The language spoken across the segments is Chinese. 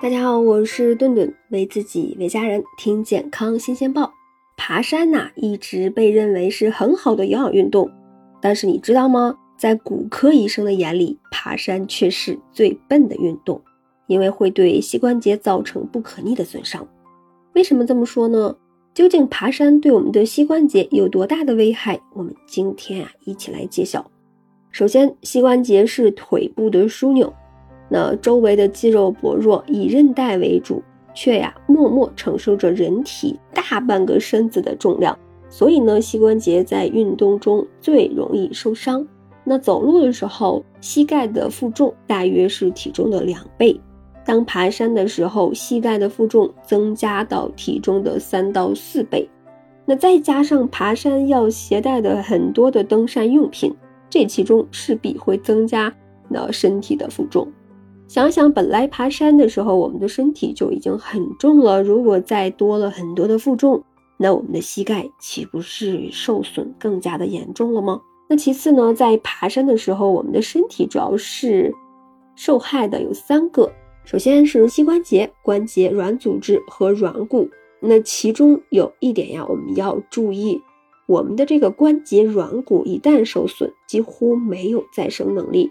大家好，我是顿顿，为自己为家人听健康新鲜报。爬山呐，一直被认为是很好的有氧运动，但是你知道吗？在骨科医生的眼里，爬山却是最笨的运动，因为会对膝关节造成不可逆的损伤。为什么这么说呢？究竟爬山对我们的膝关节有多大的危害？我们今天啊，一起来揭晓。首先，膝关节是腿部的枢纽。那周围的肌肉薄弱，以韧带为主，却呀默默承受着人体大半个身子的重量，所以呢，膝关节在运动中最容易受伤。那走路的时候，膝盖的负重大约是体重的两倍；当爬山的时候，膝盖的负重增加到体重的三到四倍。那再加上爬山要携带的很多的登山用品，这其中势必会增加那身体的负重。想想本来爬山的时候，我们的身体就已经很重了，如果再多了很多的负重，那我们的膝盖岂不是受损更加的严重了吗？那其次呢，在爬山的时候，我们的身体主要是受害的有三个，首先是膝关节、关节软组织和软骨。那其中有一点呀，我们要注意，我们的这个关节软骨一旦受损，几乎没有再生能力。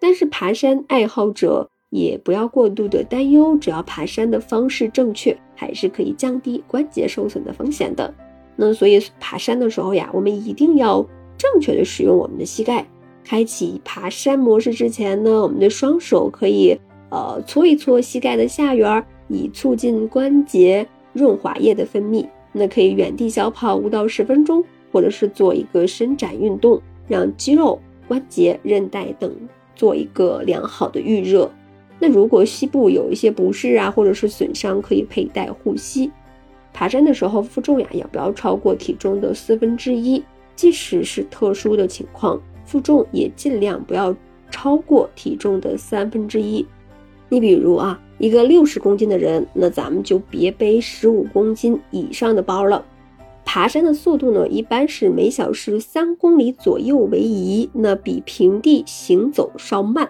但是爬山爱好者也不要过度的担忧，只要爬山的方式正确，还是可以降低关节受损的风险的。那所以爬山的时候呀，我们一定要正确的使用我们的膝盖。开启爬山模式之前呢，我们的双手可以呃搓一搓膝盖的下缘，以促进关节润滑液的分泌。那可以原地小跑五到十分钟，或者是做一个伸展运动，让肌肉、关节、韧带等。做一个良好的预热。那如果膝部有一些不适啊，或者是损伤，可以佩戴护膝。爬山的时候负重呀，也不要超过体重的四分之一。即使是特殊的情况，负重也尽量不要超过体重的三分之一。你比如啊，一个六十公斤的人，那咱们就别背十五公斤以上的包了。爬山的速度呢，一般是每小时三公里左右为宜，那比平地行走稍慢。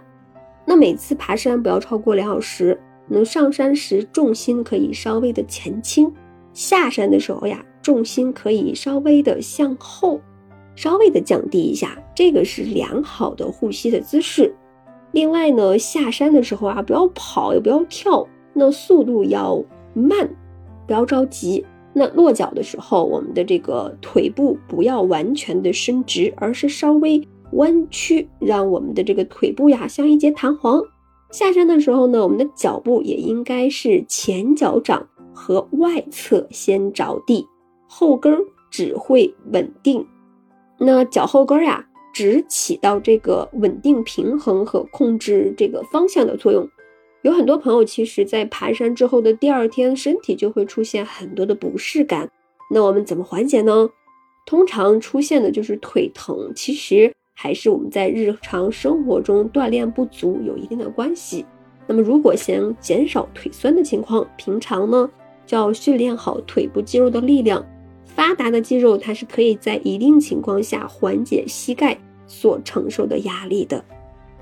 那每次爬山不要超过两小时。那上山时重心可以稍微的前倾，下山的时候呀，重心可以稍微的向后，稍微的降低一下，这个是良好的呼吸的姿势。另外呢，下山的时候啊，不要跑也不要跳，那速度要慢，不要着急。那落脚的时候，我们的这个腿部不要完全的伸直，而是稍微弯曲，让我们的这个腿部呀像一节弹簧。下山的时候呢，我们的脚步也应该是前脚掌和外侧先着地，后跟只会稳定。那脚后跟呀，只起到这个稳定平衡和控制这个方向的作用。有很多朋友其实，在爬山之后的第二天，身体就会出现很多的不适感。那我们怎么缓解呢？通常出现的就是腿疼，其实还是我们在日常生活中锻炼不足有一定的关系。那么，如果想减少腿酸的情况，平常呢就要训练好腿部肌肉的力量。发达的肌肉，它是可以在一定情况下缓解膝盖所承受的压力的。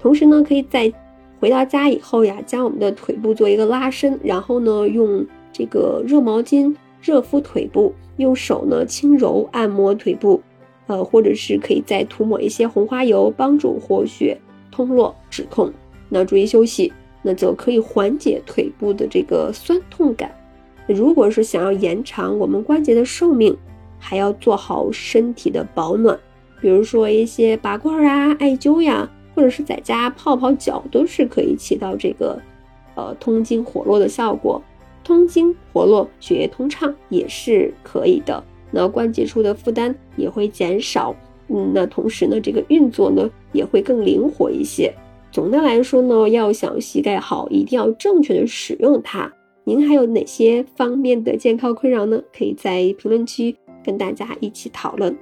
同时呢，可以在回到家以后呀，将我们的腿部做一个拉伸，然后呢，用这个热毛巾热敷腿部，用手呢轻柔按摩腿部，呃，或者是可以再涂抹一些红花油，帮助活血通络止痛。那注意休息，那就可以缓解腿部的这个酸痛感。如果是想要延长我们关节的寿命，还要做好身体的保暖，比如说一些拔罐啊、艾灸呀。或者是在家泡泡脚，都是可以起到这个，呃，通经活络的效果。通经活络，血液通畅也是可以的。那关节处的负担也会减少。嗯，那同时呢，这个运作呢也会更灵活一些。总的来说呢，要想膝盖好，一定要正确的使用它。您还有哪些方面的健康困扰呢？可以在评论区跟大家一起讨论。